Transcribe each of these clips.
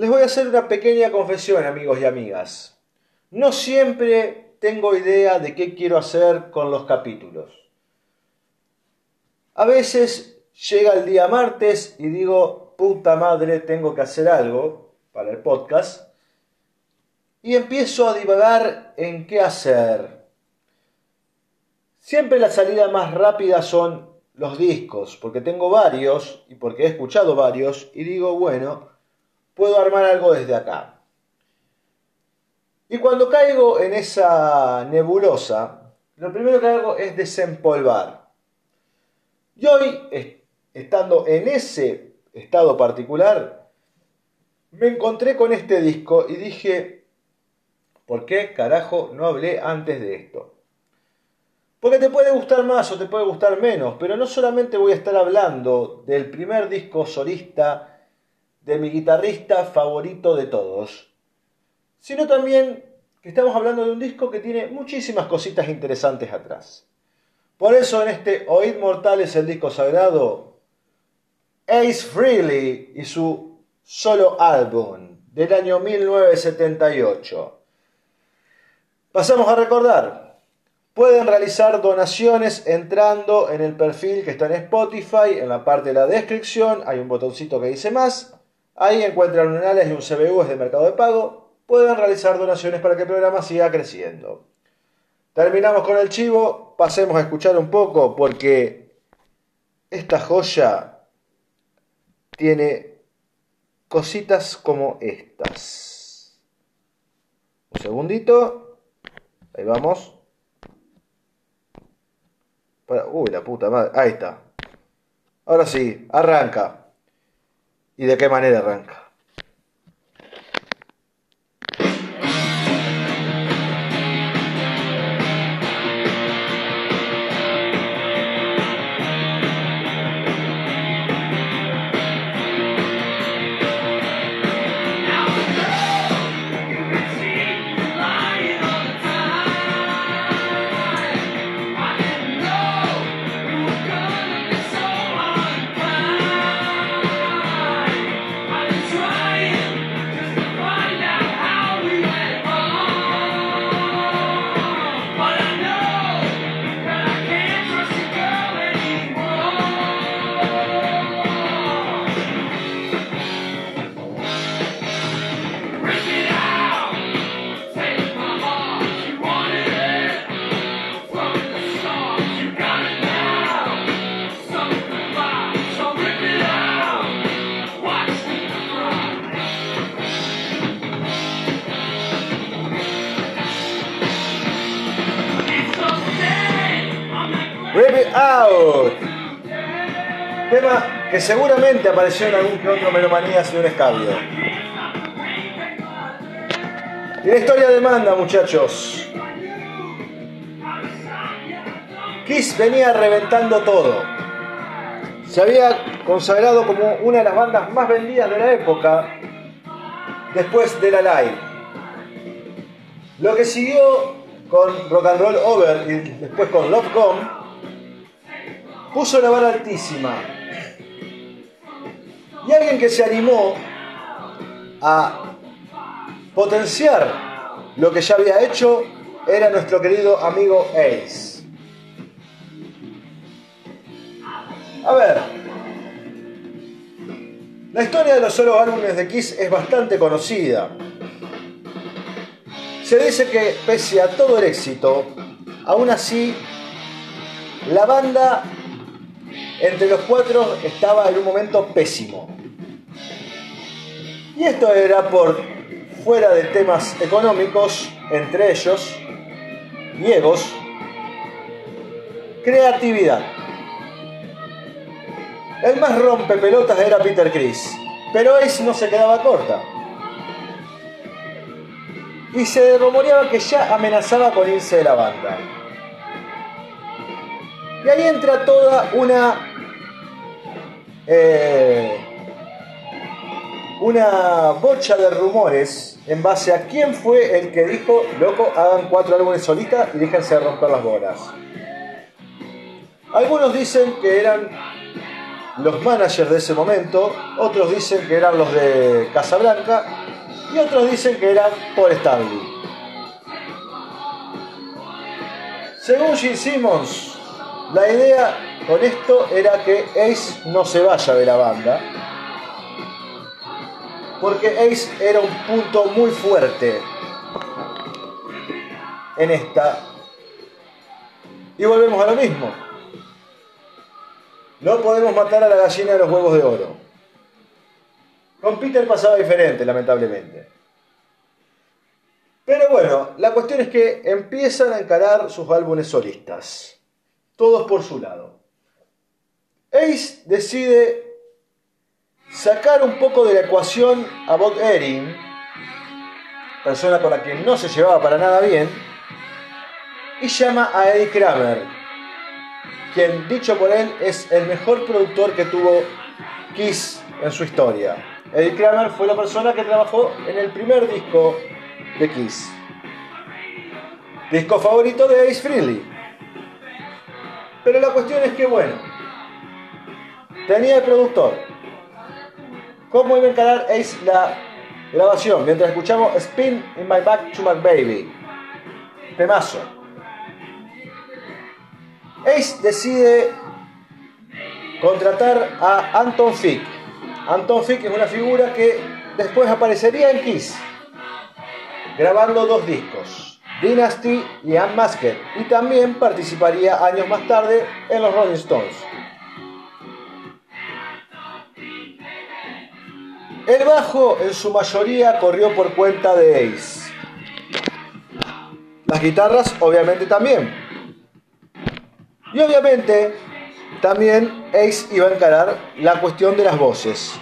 Les voy a hacer una pequeña confesión, amigos y amigas. No siempre tengo idea de qué quiero hacer con los capítulos. A veces llega el día martes y digo, puta madre, tengo que hacer algo para el podcast. Y empiezo a divagar en qué hacer. Siempre la salida más rápida son los discos, porque tengo varios y porque he escuchado varios y digo, bueno, puedo armar algo desde acá. Y cuando caigo en esa nebulosa, lo primero que hago es desempolvar. Y hoy, estando en ese estado particular, me encontré con este disco y dije, ¿por qué carajo no hablé antes de esto? Porque te puede gustar más o te puede gustar menos, pero no solamente voy a estar hablando del primer disco solista de mi guitarrista favorito de todos, sino también que estamos hablando de un disco que tiene muchísimas cositas interesantes atrás. Por eso en este Oíd Mortales el disco sagrado, Ace Frehley y su solo álbum del año 1978. Pasamos a recordar, pueden realizar donaciones entrando en el perfil que está en Spotify, en la parte de la descripción hay un botoncito que dice más, ahí encuentran un análisis y un CBU de mercado de pago, pueden realizar donaciones para que el programa siga creciendo. Terminamos con el chivo, pasemos a escuchar un poco porque esta joya tiene cositas como estas. Un segundito. Ahí vamos. Uy, la puta madre. Ahí está. Ahora sí, arranca. ¿Y de qué manera arranca? Que seguramente apareció en algún que otro Melomanías y un escabio. Y la historia demanda, muchachos. Kiss venía reventando todo. Se había consagrado como una de las bandas más vendidas de la época después de la Live. Lo que siguió con Rock and Roll Over y después con Love Gone puso la vara altísima. Y alguien que se animó a potenciar lo que ya había hecho era nuestro querido amigo Ace. A ver, la historia de los solo álbumes de Kiss es bastante conocida. Se dice que pese a todo el éxito, aún así la banda entre los cuatro estaba en un momento pésimo. Y esto era por fuera de temas económicos, entre ellos, griegos, creatividad. El más rompe pelotas era Peter Chris, pero Ace no se quedaba corta. Y se rumoreaba que ya amenazaba con irse de la banda. Y ahí entra toda una eh, una bocha de rumores en base a quién fue el que dijo, loco, hagan cuatro álbumes solitas y déjense de romper las bolas. Algunos dicen que eran los managers de ese momento, otros dicen que eran los de Casablanca y otros dicen que eran Paul Stanley. Según Gene Simmons, la idea con esto era que Ace no se vaya de la banda, porque Ace era un punto muy fuerte en esta. Y volvemos a lo mismo. No podemos matar a la gallina de los huevos de oro. Con Peter pasaba diferente, lamentablemente. Pero bueno, la cuestión es que empiezan a encarar sus álbumes solistas. Todos por su lado. Ace decide sacar un poco de la ecuación a Bob Erin, persona con la que no se llevaba para nada bien, y llama a Eddie Kramer, quien, dicho por él, es el mejor productor que tuvo Kiss en su historia. Eddie Kramer fue la persona que trabajó en el primer disco de Kiss. Disco favorito de Ace Frehley. Pero la cuestión es que, bueno, tenía el productor. ¿Cómo iba a encarar Ace la grabación? Mientras escuchamos Spin in My Back to My Baby. Temazo. Ace decide contratar a Anton Fick. Anton Fick es una figura que después aparecería en Kiss, grabando dos discos, Dynasty y Unmasked, y también participaría años más tarde en los Rolling Stones. El bajo en su mayoría corrió por cuenta de Ace. Las guitarras obviamente también, y obviamente también Ace iba a encarar la cuestión de las voces.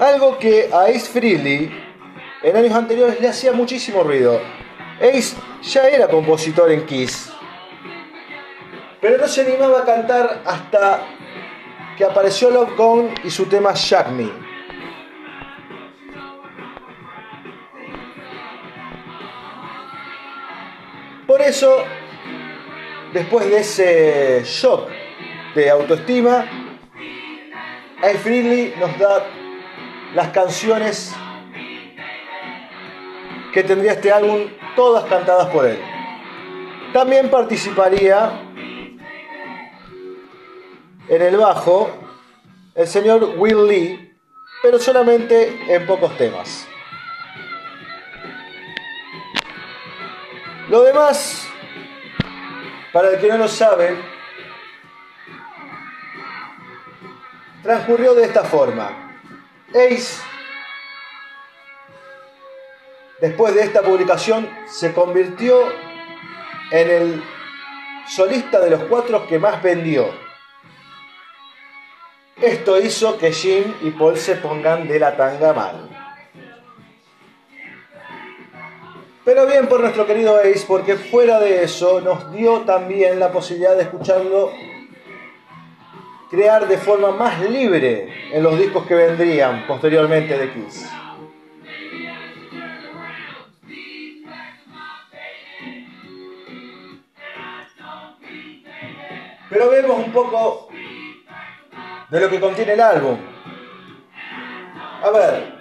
Algo que a Ace Frehley en años anteriores le hacía muchísimo ruido. Ace ya era compositor en Kiss, pero no se animaba a cantar hasta que apareció Love Gone y su tema Shack Me. Por eso después de ese shock de autoestima, Ace Frehley nos da las canciones que tendría este álbum, todas cantadas por él. También participaría en el bajo el señor Will Lee, pero solamente en pocos temas. Lo demás para el que no lo sabe, transcurrió de esta forma. Ace, después de esta publicación, se convirtió en el solista de los cuatro que más vendió. Esto hizo que Jim y Paul se pongan de la tanga mal. Pero bien por nuestro querido Ace, porque fuera de eso nos dio también la posibilidad de escucharlo crear de forma más libre en los discos que vendrían posteriormente de Kiss. Pero vemos un poco de lo que contiene el álbum. A ver,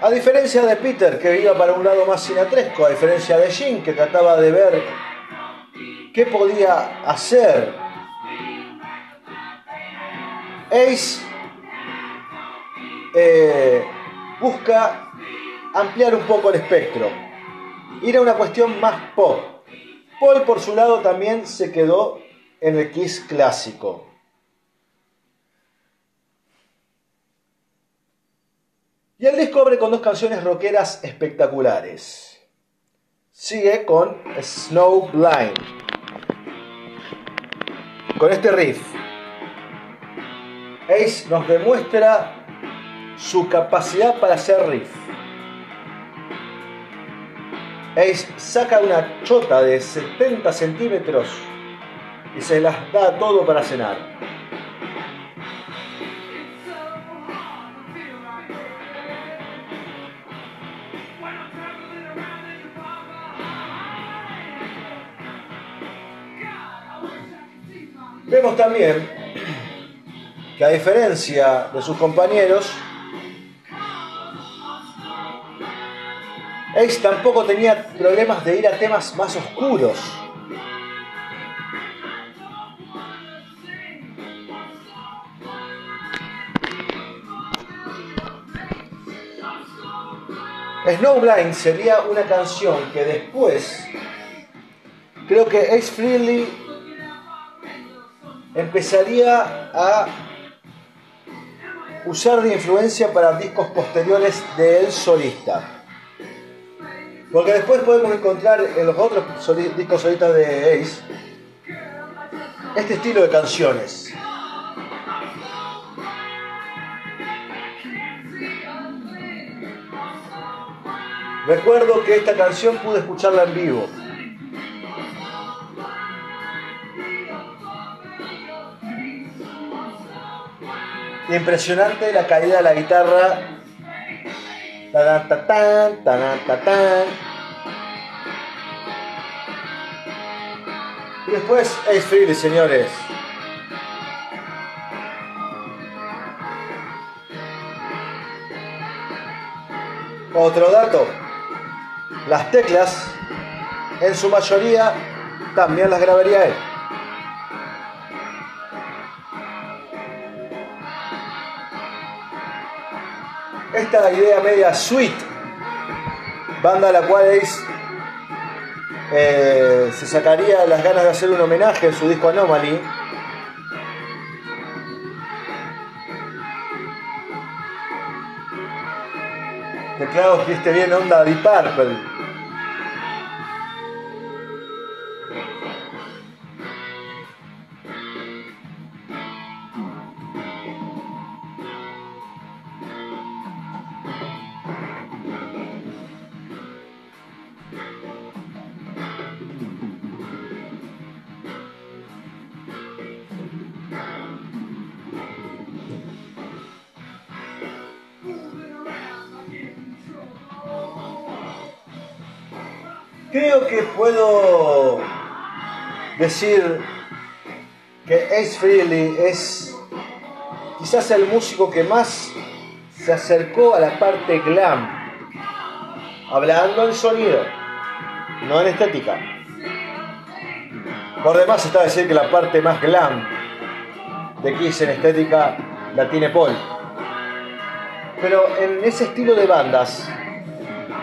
a diferencia de Peter, que iba para un lado más sinatresco, a diferencia de Jim, que trataba de ver qué podía hacer, Ace eh, busca ampliar un poco el espectro, ir a una cuestión más pop. Paul, por su lado, también se quedó en el Kiss clásico. Y el disco abre con dos canciones rockeras espectaculares. Sigue con Snow Blind. Con este riff. Ace nos demuestra su capacidad para hacer riff. Ace saca una chota de 70 centímetros y se las da todo para cenar. Vemos también que a diferencia de sus compañeros, Ace tampoco tenía problemas de ir a temas más oscuros. Snowblind sería una canción que después creo que Ace Frehley empezaría a usar de influencia para discos posteriores de él solista. Porque después podemos encontrar en los otros discos solistas de Ace este estilo de canciones. Recuerdo que esta canción pude escucharla en vivo. Impresionante la caída de la guitarra. Y después es Freely, señores. Otro dato. Las teclas, en su mayoría, también las grabaría él. Esta idea media sweet, banda a la cual Ace eh, se sacaría las ganas de hacer un homenaje en su disco Anomaly. Teclados que esté bien onda Deep Purple. Decir que Ace Frehley es quizás el músico que más se acercó a la parte glam, hablando en sonido, no en estética. Por demás está decir que la parte más glam de Kiss en estética la tiene Paul. Pero en ese estilo de bandas,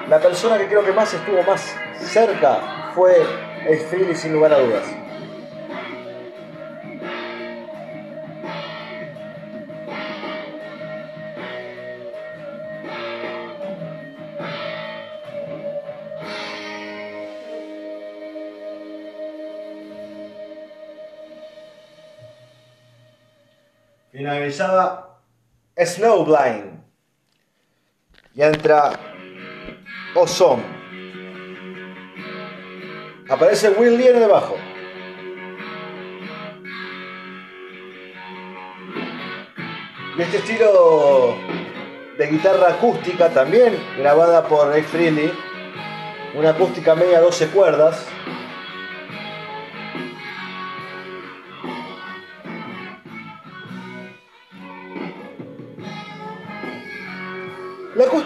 la persona que creo que más estuvo más cerca fue el Freely sin lugar a dudas. Finalizaba Snowblind. Y entra Ozone. Aparece Will Lear debajo. Y este estilo de guitarra acústica también grabada por Ray Freely, una acústica media 12 cuerdas.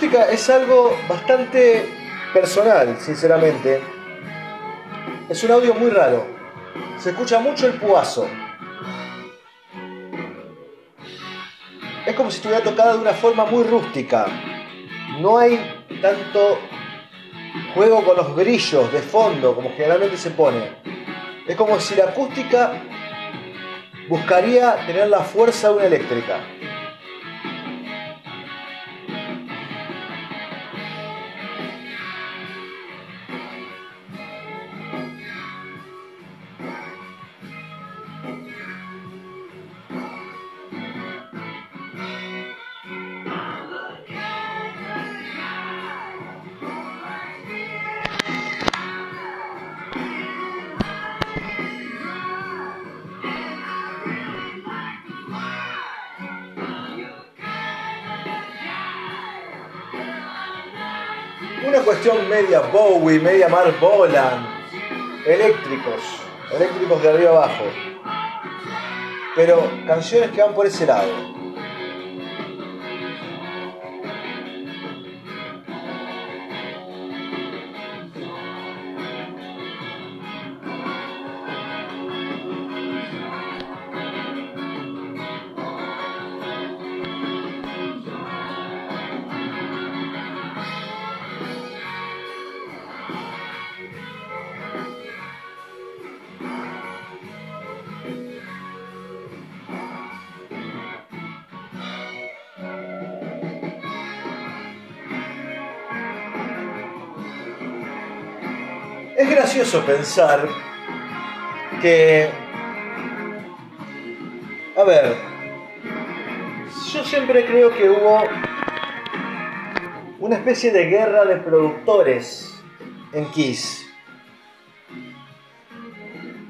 La acústica es algo bastante personal, sinceramente. Es un audio muy raro. Se escucha mucho el puazo. Es como si estuviera tocada de una forma muy rústica. No hay tanto juego con los brillos de fondo como generalmente se pone. Es como si la acústica buscaría tener la fuerza de una eléctrica. Media Bowie, media Mark Bolan, eléctricos, eléctricos de arriba abajo. pero canciones que van por ese lado. Es gracioso pensar que, a ver, yo siempre creo que hubo una especie de guerra de productores en Kiss.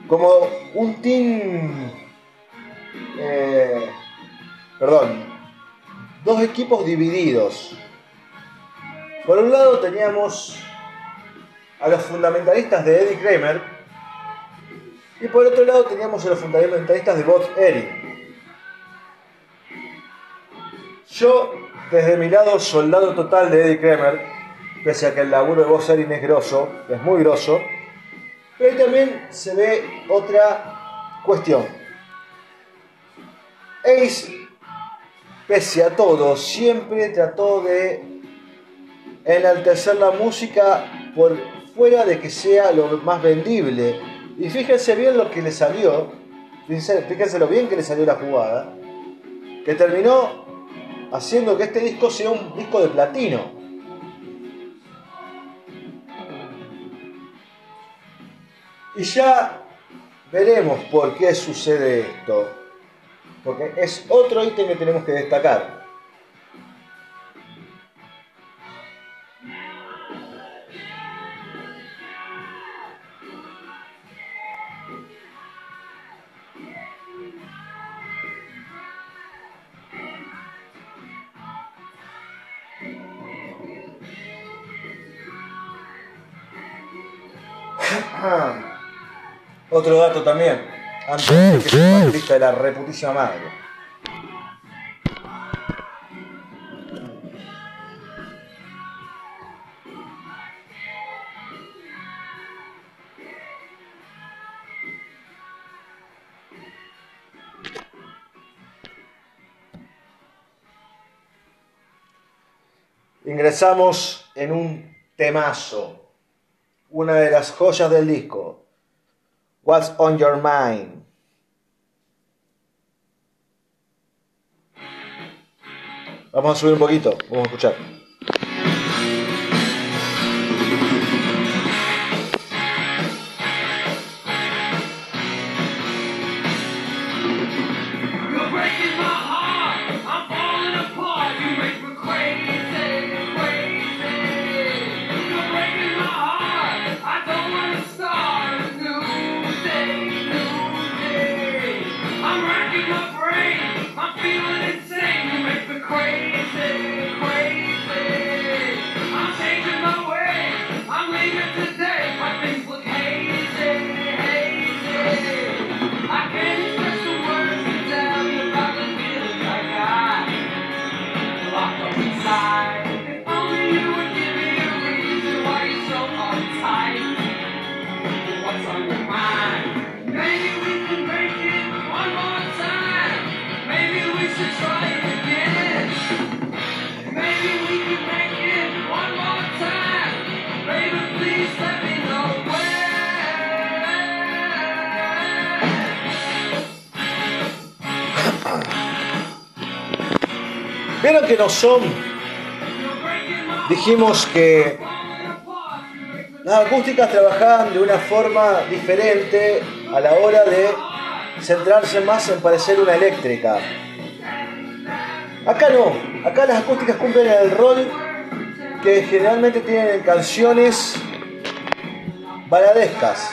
Como un team, eh, perdón, dos equipos divididos. Por un lado teníamos a los fundamentalistas de Eddie Kramer y por otro lado teníamos a los fundamentalistas de Bob Erin. Yo, desde mi lado, soldado total de Eddie Kramer, pese a que el laburo de Bob Erin es grosso, es muy grosso, pero ahí también se ve otra cuestión. Ace, pese a todo, siempre trató de enaltecer la música por fuera de que sea lo más vendible. Y fíjense bien lo que le salió, fíjense, lo bien que le salió la jugada, que terminó haciendo que este disco sea un disco de platino. Y ya veremos por qué sucede esto, porque es otro ítem que tenemos que destacar. Otro dato también, antes de que se lista de la reputísima madre. Ingresamos en un temazo, una de las joyas del disco, What's on your mind? Vamos a subir un poquito, vamos a escuchar. Vieron que no son. Dijimos que las acústicas trabajaban de una forma diferente a la hora de centrarse más en parecer una eléctrica. Acá no, acá las acústicas cumplen el rol que generalmente tienen en canciones baladescas.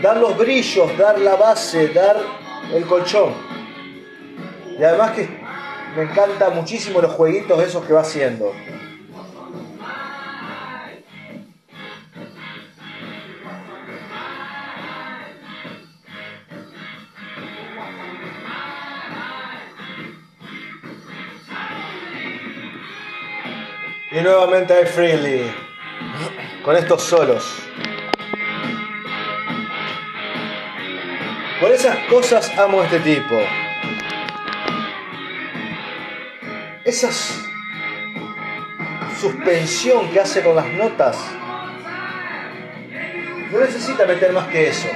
Dar los brillos, dar la base, dar el colchón. Y además que me encanta muchísimo los jueguitos esos que va haciendo. Y nuevamente hay Freely con estos solos. Por esas cosas amo a este tipo. Esa suspensión que hace con las notas. No necesita meter más que eso.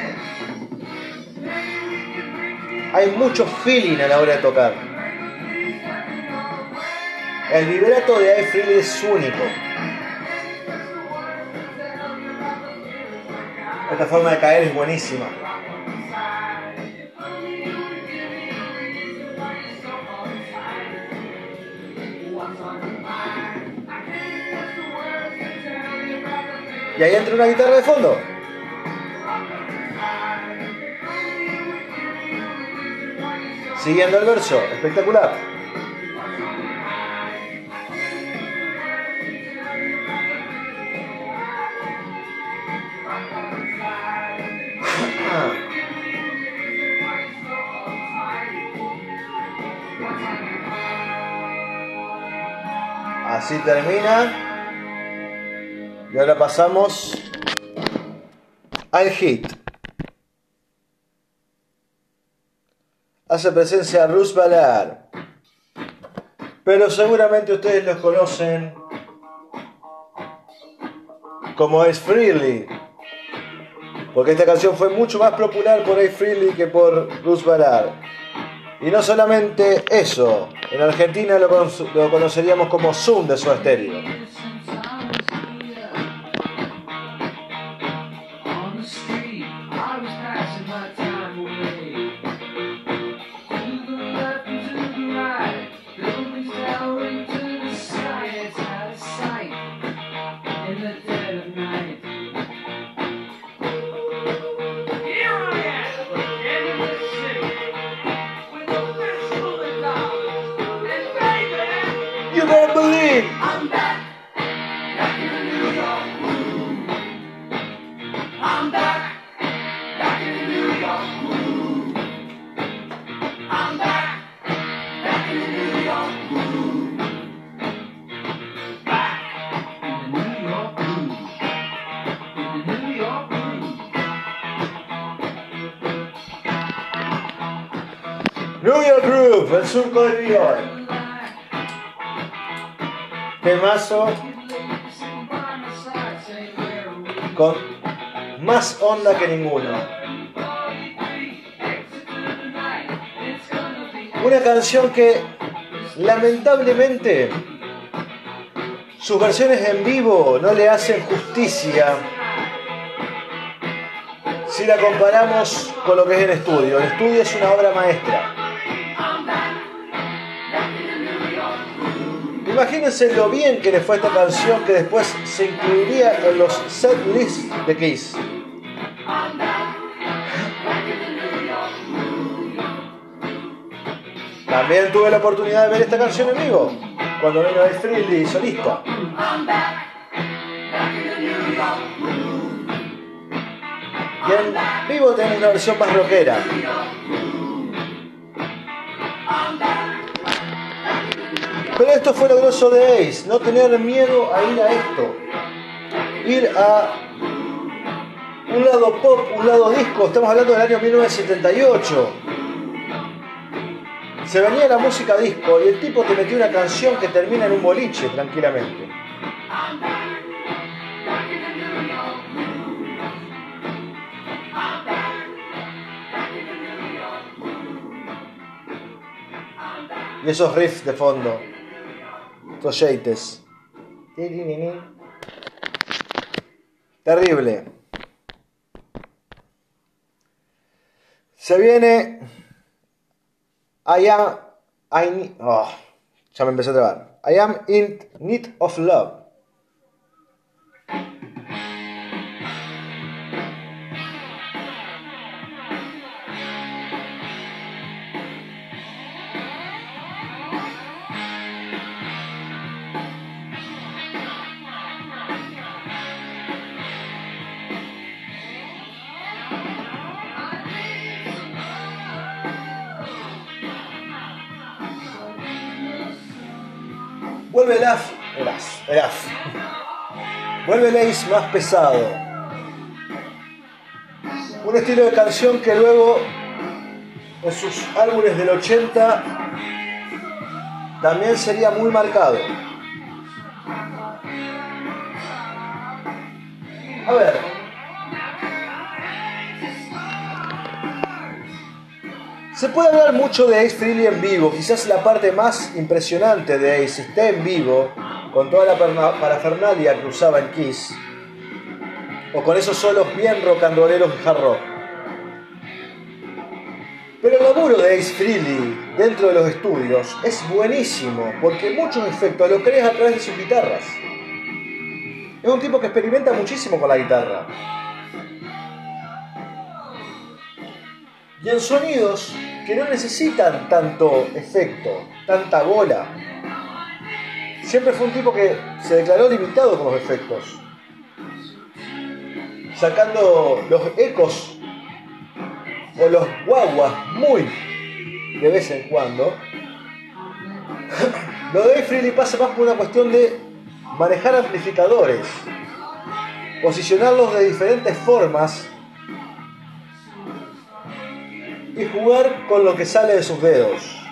Hay mucho feeling a la hora de tocar. El vibrato de Freely es único. Esta forma de caer es buenísima. Y ahí entra una guitarra de fondo. Siguiendo el verso, espectacular. Así termina. Y ahora pasamos al hit. Hace presencia Ruth Ballard. Pero seguramente ustedes los conocen como Ace Freely. Porque esta canción fue mucho más popular por Ace Freely que por Ruth Ballard. Y no solamente eso, en Argentina lo, lo conoceríamos como Zoom de su estéreo. New York Groove, el surco de New York. Temazo con más onda que ninguno. Una canción que lamentablemente sus versiones en vivo no le hacen justicia si la comparamos con lo que es en estudio. El estudio es una obra maestra. Imagínense lo bien que le fue esta canción que después se incluiría en los set lists de Kiss. También tuve la oportunidad de ver esta canción en vivo, cuando vino de Freely solista. Y en vivo tenemos una versión más rockera. Pero esto fue lo grosso de Ace, no tener miedo a ir a esto. Ir a un lado pop, un lado disco, estamos hablando del año 1978. Se venía la música disco y el tipo te metió una canción que termina en un boliche tranquilamente. Y esos riffs de fondo. Estos Terrible. Se viene. I am. I, oh, ya me empecé a trabar. I am in need of love. Eras. Vuelve el Ace más pesado. Un estilo de canción que luego en sus álbumes del 80 también sería muy marcado. A ver. Se puede hablar mucho de Ace Frehley en vivo, quizás la parte más impresionante de Ace esté en vivo, con toda la parafernalia que usaba en Kiss, o con esos solos bien rock and rolleros de hard. Pero el laburo de Ace Frehley dentro de los estudios es buenísimo, porque muchos efectos los creas a través de sus guitarras. Es un tipo que experimenta muchísimo con la guitarra. Y en sonidos que no necesitan tanto efecto, tanta bola. Siempre fue un tipo que se declaró limitado con los efectos. Sacando los ecos o los guaguas muy de vez en cuando. Lo de Freely pasa más por una cuestión de manejar amplificadores, posicionarlos de diferentes formas y jugar con lo que sale de sus dedos.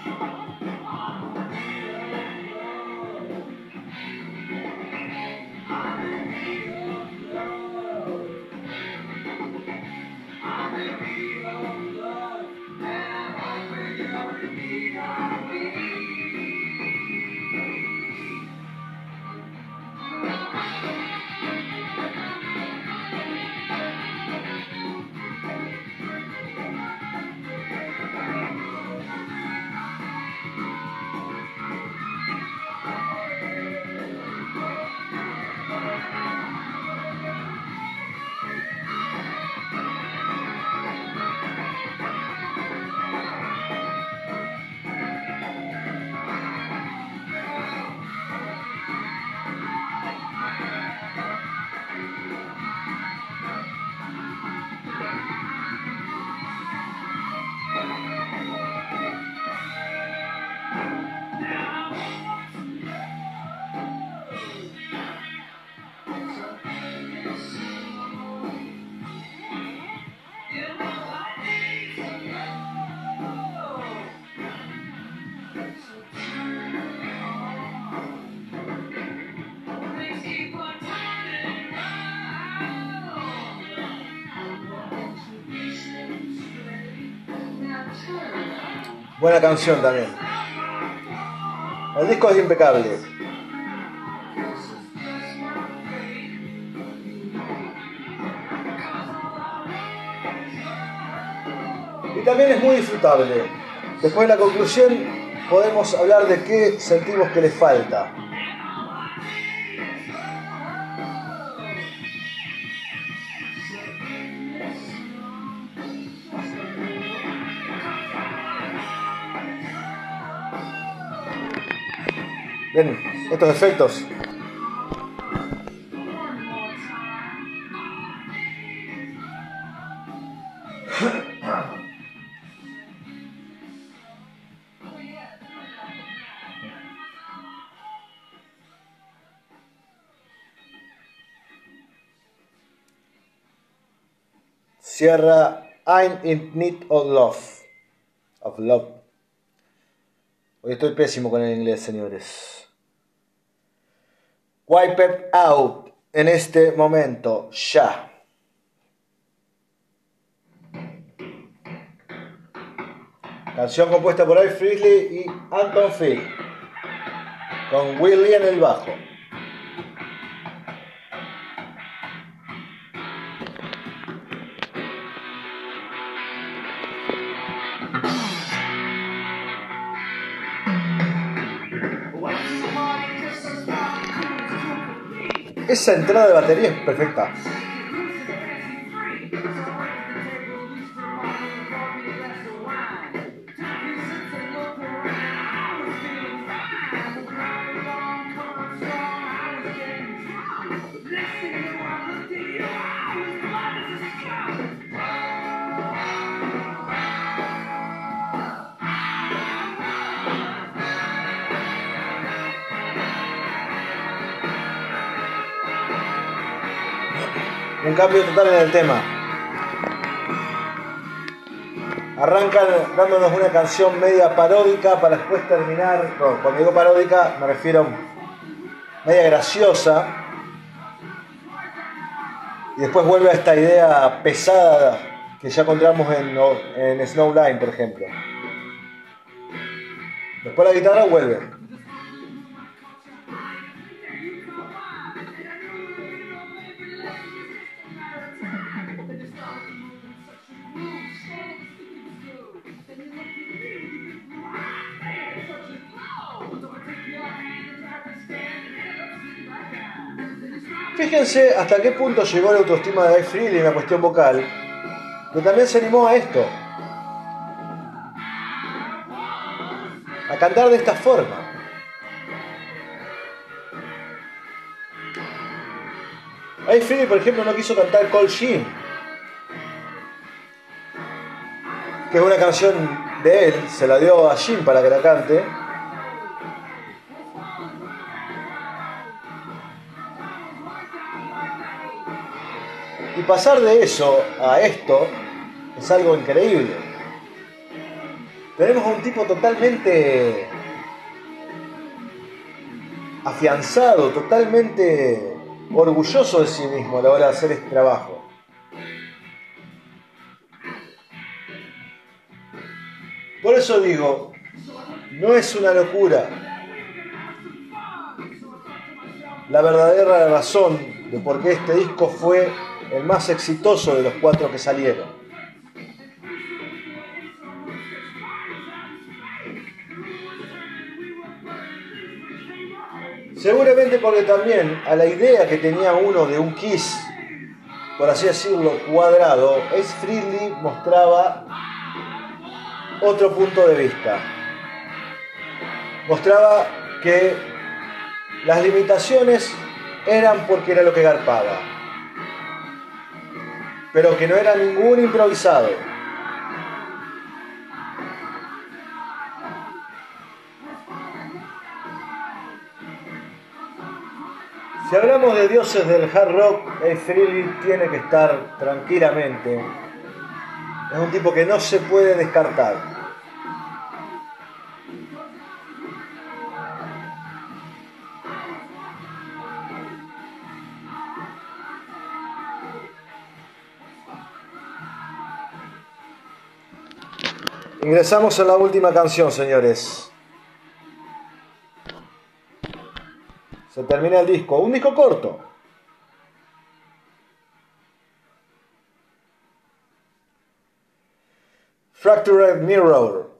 Buena canción también. El disco es impecable. Y también es muy disfrutable. Después de la conclusión podemos hablar de qué sentimos que le falta. Estos efectos. Cierra I'm in need of love. Of love. Hoy estoy pésimo con el inglés, señores. Wipe it out en este momento, ya. Canción compuesta por Al Frisley y Anton Field, con Willie en el bajo. Esa entrada de batería es perfecta. Cambio total en el tema. Arrancan dándonos una canción media paródica para después terminar, cuando digo paródica me refiero a media graciosa. Y después vuelve a esta idea pesada que ya encontramos en, en Snowline, por ejemplo. Después la guitarra vuelve. Fíjense hasta qué punto llegó la autoestima de Freely en la cuestión vocal, que también se animó a esto. A cantar de esta forma. Dave Freely, por ejemplo, no quiso cantar Cold Sheen, que es una canción de él, se la dio a Jim para que la cante. Pasar de eso a esto es algo increíble. Tenemos a un tipo totalmente afianzado, totalmente orgulloso de sí mismo a la hora de hacer este trabajo. Por eso digo, no es una locura. La verdadera razón de por qué este disco fue el más exitoso de los cuatro que salieron. Seguramente porque también a la idea que tenía uno de un Kiss, por así decirlo, cuadrado, Ace Freely mostraba otro punto de vista. Mostraba que las limitaciones eran porque era lo que garpaba pero que no era ningún improvisado. Si hablamos de dioses del hard rock, el Freely tiene que estar tranquilamente. Es un tipo que no se puede descartar. Ingresamos en la última canción, señores. Se termina el disco. Un disco corto. Fractured Mirror.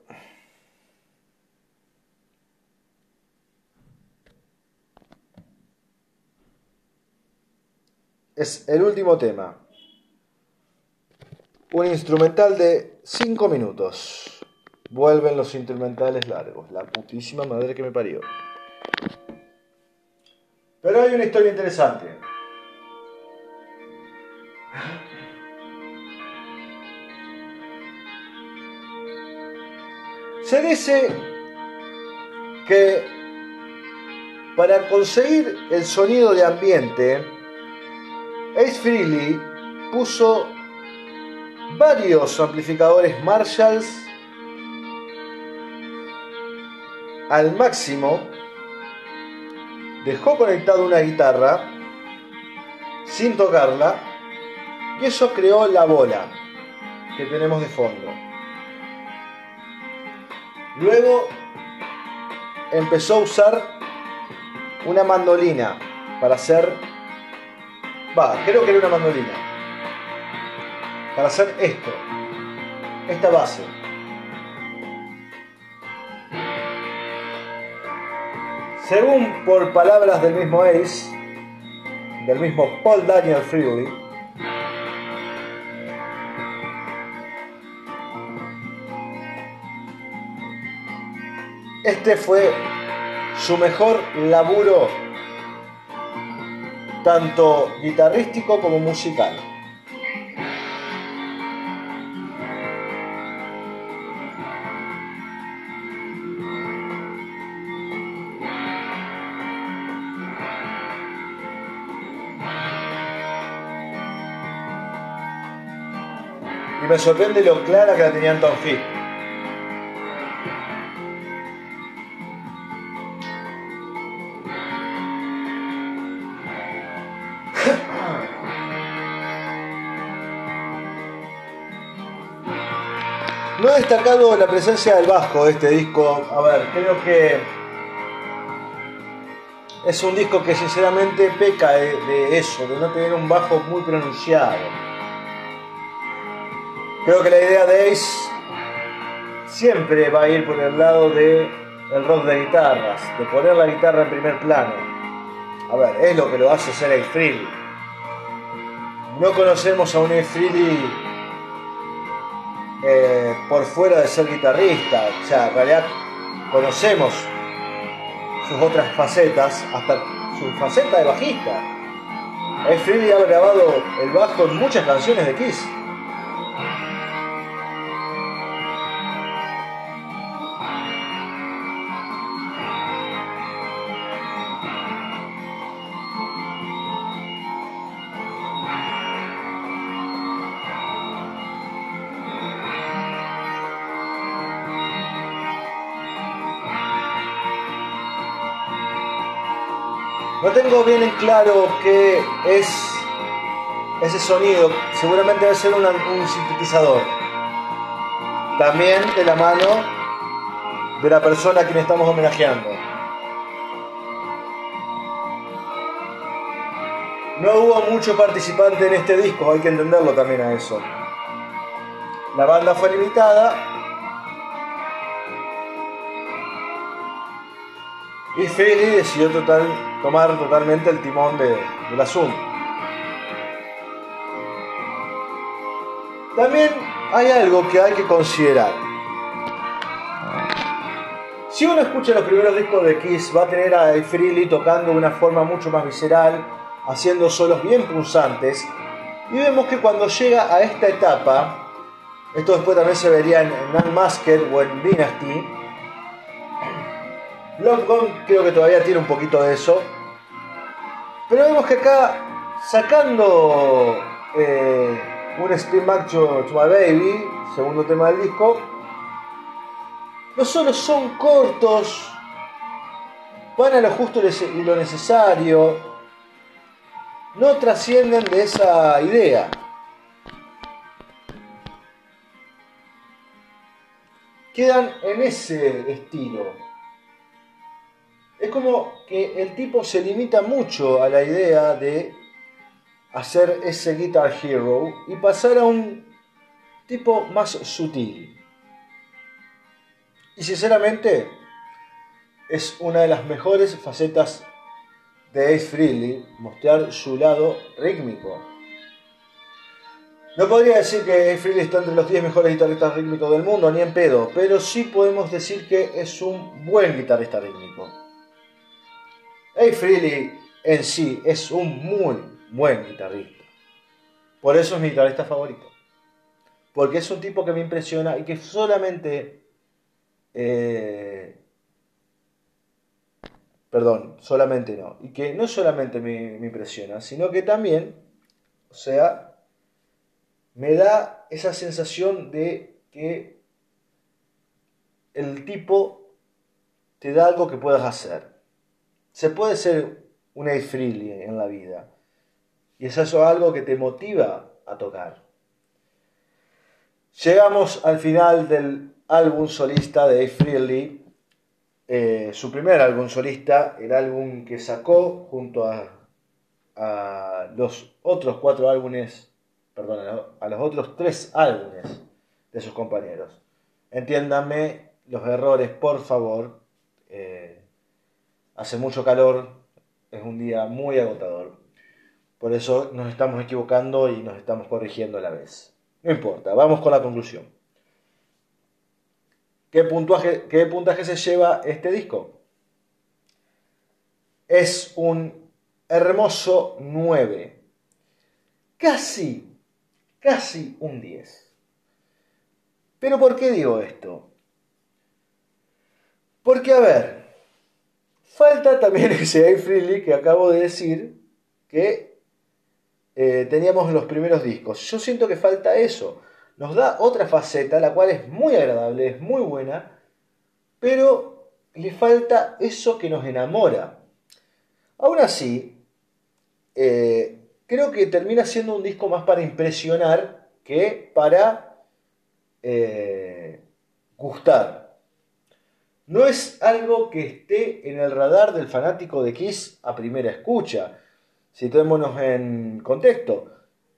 Es el último tema. Un instrumental de 5 minutos. Vuelven los instrumentales largos. La putísima madre que me parió. Pero hay una historia interesante. Se dice que para conseguir el sonido de ambiente, Ace Frehley puso varios amplificadores Marshalls al máximo, dejó conectada una guitarra sin tocarla y eso creó la bola que tenemos de fondo. Luego empezó a usar una mandolina para hacer, va, creo que era una mandolina, para hacer esto, esta base. Según por palabras del mismo Ace, del mismo Paul Daniel Freely, este fue su mejor laburo, tanto guitarrístico como musical. Me sorprende lo clara que la tenían Tom Hick. No he destacado la presencia del bajo de este disco. A ver, creo que es un disco que sinceramente peca de, eso, de no tener un bajo muy pronunciado. Creo que la idea de Ace siempre va a ir por el lado de el rock de guitarras, de poner la guitarra en primer plano. A ver, es lo que lo hace ser Ace Frehley. No conocemos a un Ace Frehley eh, por fuera de ser guitarrista, o sea, en realidad conocemos sus otras facetas, hasta su faceta de bajista. Ace Frehley ha grabado el bajo en muchas canciones de Kiss. Tengo bien en claro qué es ese sonido. Seguramente debe ser un sintetizador. También de la mano de la persona a quien estamos homenajeando. No hubo mucho participante en este disco, hay que entenderlo también a eso. La banda fue limitada y Feli decidió total, tomar totalmente el timón de, del asunto. También hay algo que hay que considerar. Si uno escucha los primeros discos de Kiss, va a tener a Freely tocando de una forma mucho más visceral, haciendo solos bien pulsantes. Y vemos que cuando llega a esta etapa, esto después también se vería en, en Unmasked o en Dynasty, Love creo que todavía tiene un poquito de eso. Pero vemos que acá, sacando eh, un Spin Back to, My Baby, segundo tema del disco, los solos son cortos, van a lo justo y lo necesario, no trascienden de esa idea. Quedan en ese estilo. Como que el tipo se limita mucho a la idea de hacer ese Guitar Hero y pasar a un tipo más sutil. Y sinceramente es una de las mejores facetas de Ace Frehley, mostrar su lado rítmico. No podría decir que Ace Frehley está entre los 10 mejores guitarristas rítmicos del mundo, ni en pedo, pero sí podemos decir que es un buen guitarrista rítmico. Ace Frehley en sí es un muy buen guitarrista. Por eso es mi guitarrista favorito. Porque es un tipo que me impresiona y que solamente... Eh, perdón, solamente no. Y que no solamente me, me impresiona, sino que también, o sea, me da esa sensación de que el tipo te da algo que puedas hacer. Se puede ser un Freely en la vida. Y es eso algo que te motiva a tocar. Llegamos al final del álbum solista de Dave Freely, eh, su primer álbum solista, el álbum que sacó junto a, a los otros cuatro álbumes, perdón, a los otros tres álbumes de sus compañeros. Entiéndanme los errores, por favor. Eh, hace mucho calor, es un día muy agotador. Por eso nos estamos equivocando y nos estamos corrigiendo a la vez. No importa, vamos con la conclusión. ¿Qué puntaje, qué puntaje se lleva este disco? Es un hermoso 9. Casi, casi un 10. Pero ¿por qué digo esto? Porque, a ver, Falta también ese A. Freely que acabo de decir que eh, teníamos los primeros discos. Yo siento que falta eso. nos da otra faceta, la cual es muy agradable, es muy buena, pero le falta eso que nos enamora. Aún así, eh, creo que termina siendo un disco más para impresionar que para eh, gustar. No es algo que esté en el radar del fanático de Kiss a primera escucha. Situémonos en contexto.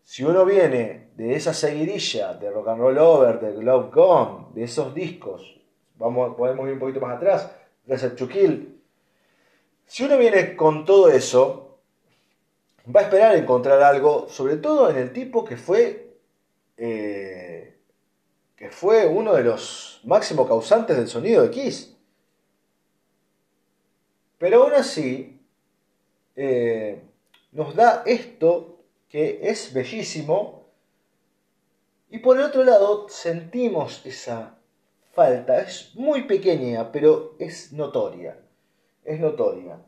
Si uno viene de esa seguidilla de Rock and Roll Over, de Love Gone, de esos discos, vamos, podemos ir un poquito más atrás, to Kill. Si uno viene con todo eso, va a esperar encontrar algo, sobre todo en el tipo que fue, eh, que fue uno de los máximos causantes del sonido de Kiss. Pero aún así, eh, nos da esto que es bellísimo y por el otro lado sentimos esa falta, es muy pequeña, pero es notoria, es notoria.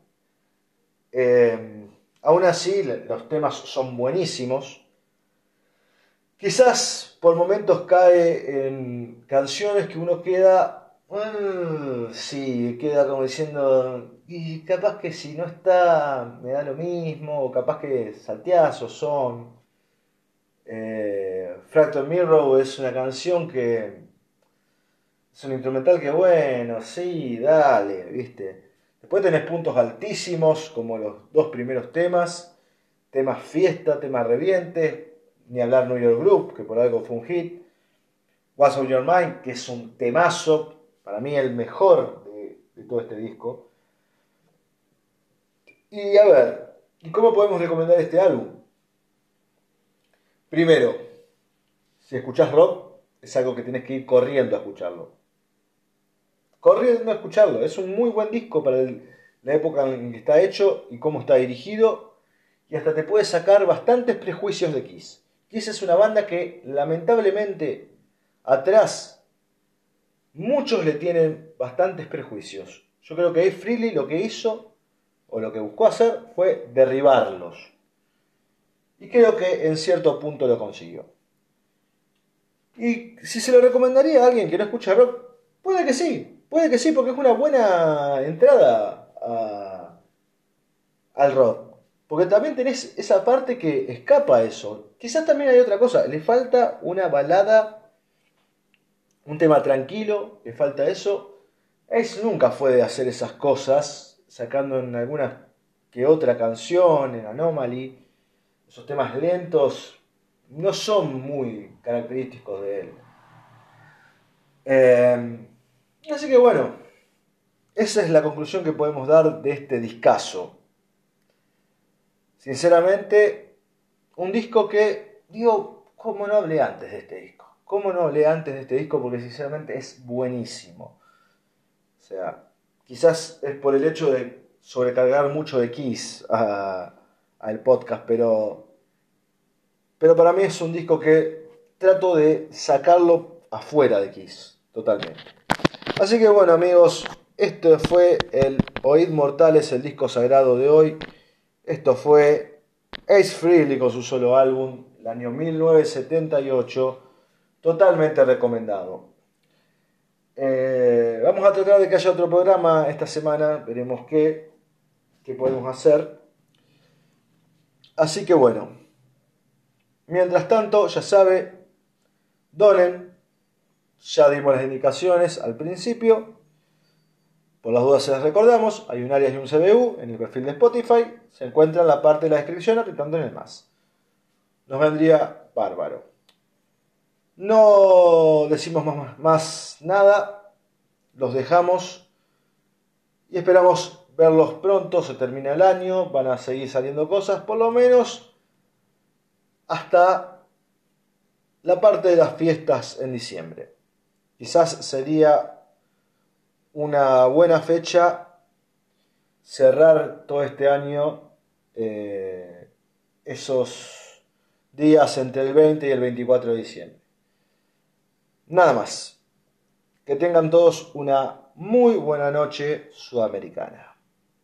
Eh, aún así, los temas son buenísimos. Quizás por momentos cae en canciones que uno queda Mm, sí, queda como diciendo, y capaz que si no está me da lo mismo, capaz que salteazo son. Eh, Fractal Mirror es una canción que es un instrumental que bueno, sí, dale, viste. Después tenés puntos altísimos como los dos primeros temas, temas fiesta, temas reviente, ni hablar New York Group, que por algo fue un hit. What's on Your Mind, que es un temazo para mí el mejor de, todo este disco. Y a ver, ¿cómo podemos recomendar este álbum? Primero, si escuchás rock, es algo que tienes que ir corriendo a escucharlo. Corriendo a escucharlo. Es un muy buen disco para la época en que está hecho y cómo está dirigido. Y hasta te puede sacar bastantes prejuicios de Kiss. Kiss es una banda que lamentablemente atrás muchos le tienen bastantes prejuicios. Yo creo que Freely lo que hizo, o lo que buscó hacer, fue derribarlos. Y creo que en cierto punto lo consiguió. Y si se lo recomendaría a alguien que no escucha rock, puede que sí, puede que sí, porque es una buena entrada al rock. Porque también tenés esa parte que escapa a eso. Quizás también hay otra cosa, le falta una balada un tema tranquilo, le falta eso. Ace nunca fue de hacer esas cosas, sacando en alguna que otra canción, en Anomaly. Esos temas lentos no son muy característicos de él. Eh, así que bueno, esa es la conclusión que podemos dar de este discazo. Sinceramente, un disco que, digo, ¿cómo no hablé antes de este disco? ¿Cómo no hablé antes de este disco? Porque sinceramente es buenísimo. O sea, quizás es por el hecho de sobrecargar mucho de Kiss al podcast, pero, pero para mí es un disco que trato de sacarlo afuera de Kiss, totalmente. Así que bueno amigos, esto fue el Oíd Mortales, el disco sagrado de hoy. Esto fue Ace Frehley con su solo álbum, el año 1978 totalmente recomendado. Eh, vamos a tratar de que haya otro programa esta semana, veremos qué, qué podemos hacer. Así que bueno, mientras tanto, ya sabe, donen, ya dimos las indicaciones al principio. Por las dudas se las recordamos, hay un Arias y un CBU en el perfil de Spotify, se encuentra en la parte de la descripción apretando en el más. Nos vendría bárbaro. No decimos más, nada, los dejamos y esperamos verlos pronto, se termina el año, van a seguir saliendo cosas, por lo menos hasta la parte de las fiestas en diciembre. Quizás sería una buena fecha cerrar todo este año eh, esos días entre el 20 y el 24 de diciembre. Nada más. Que tengan todos una muy buena noche sudamericana.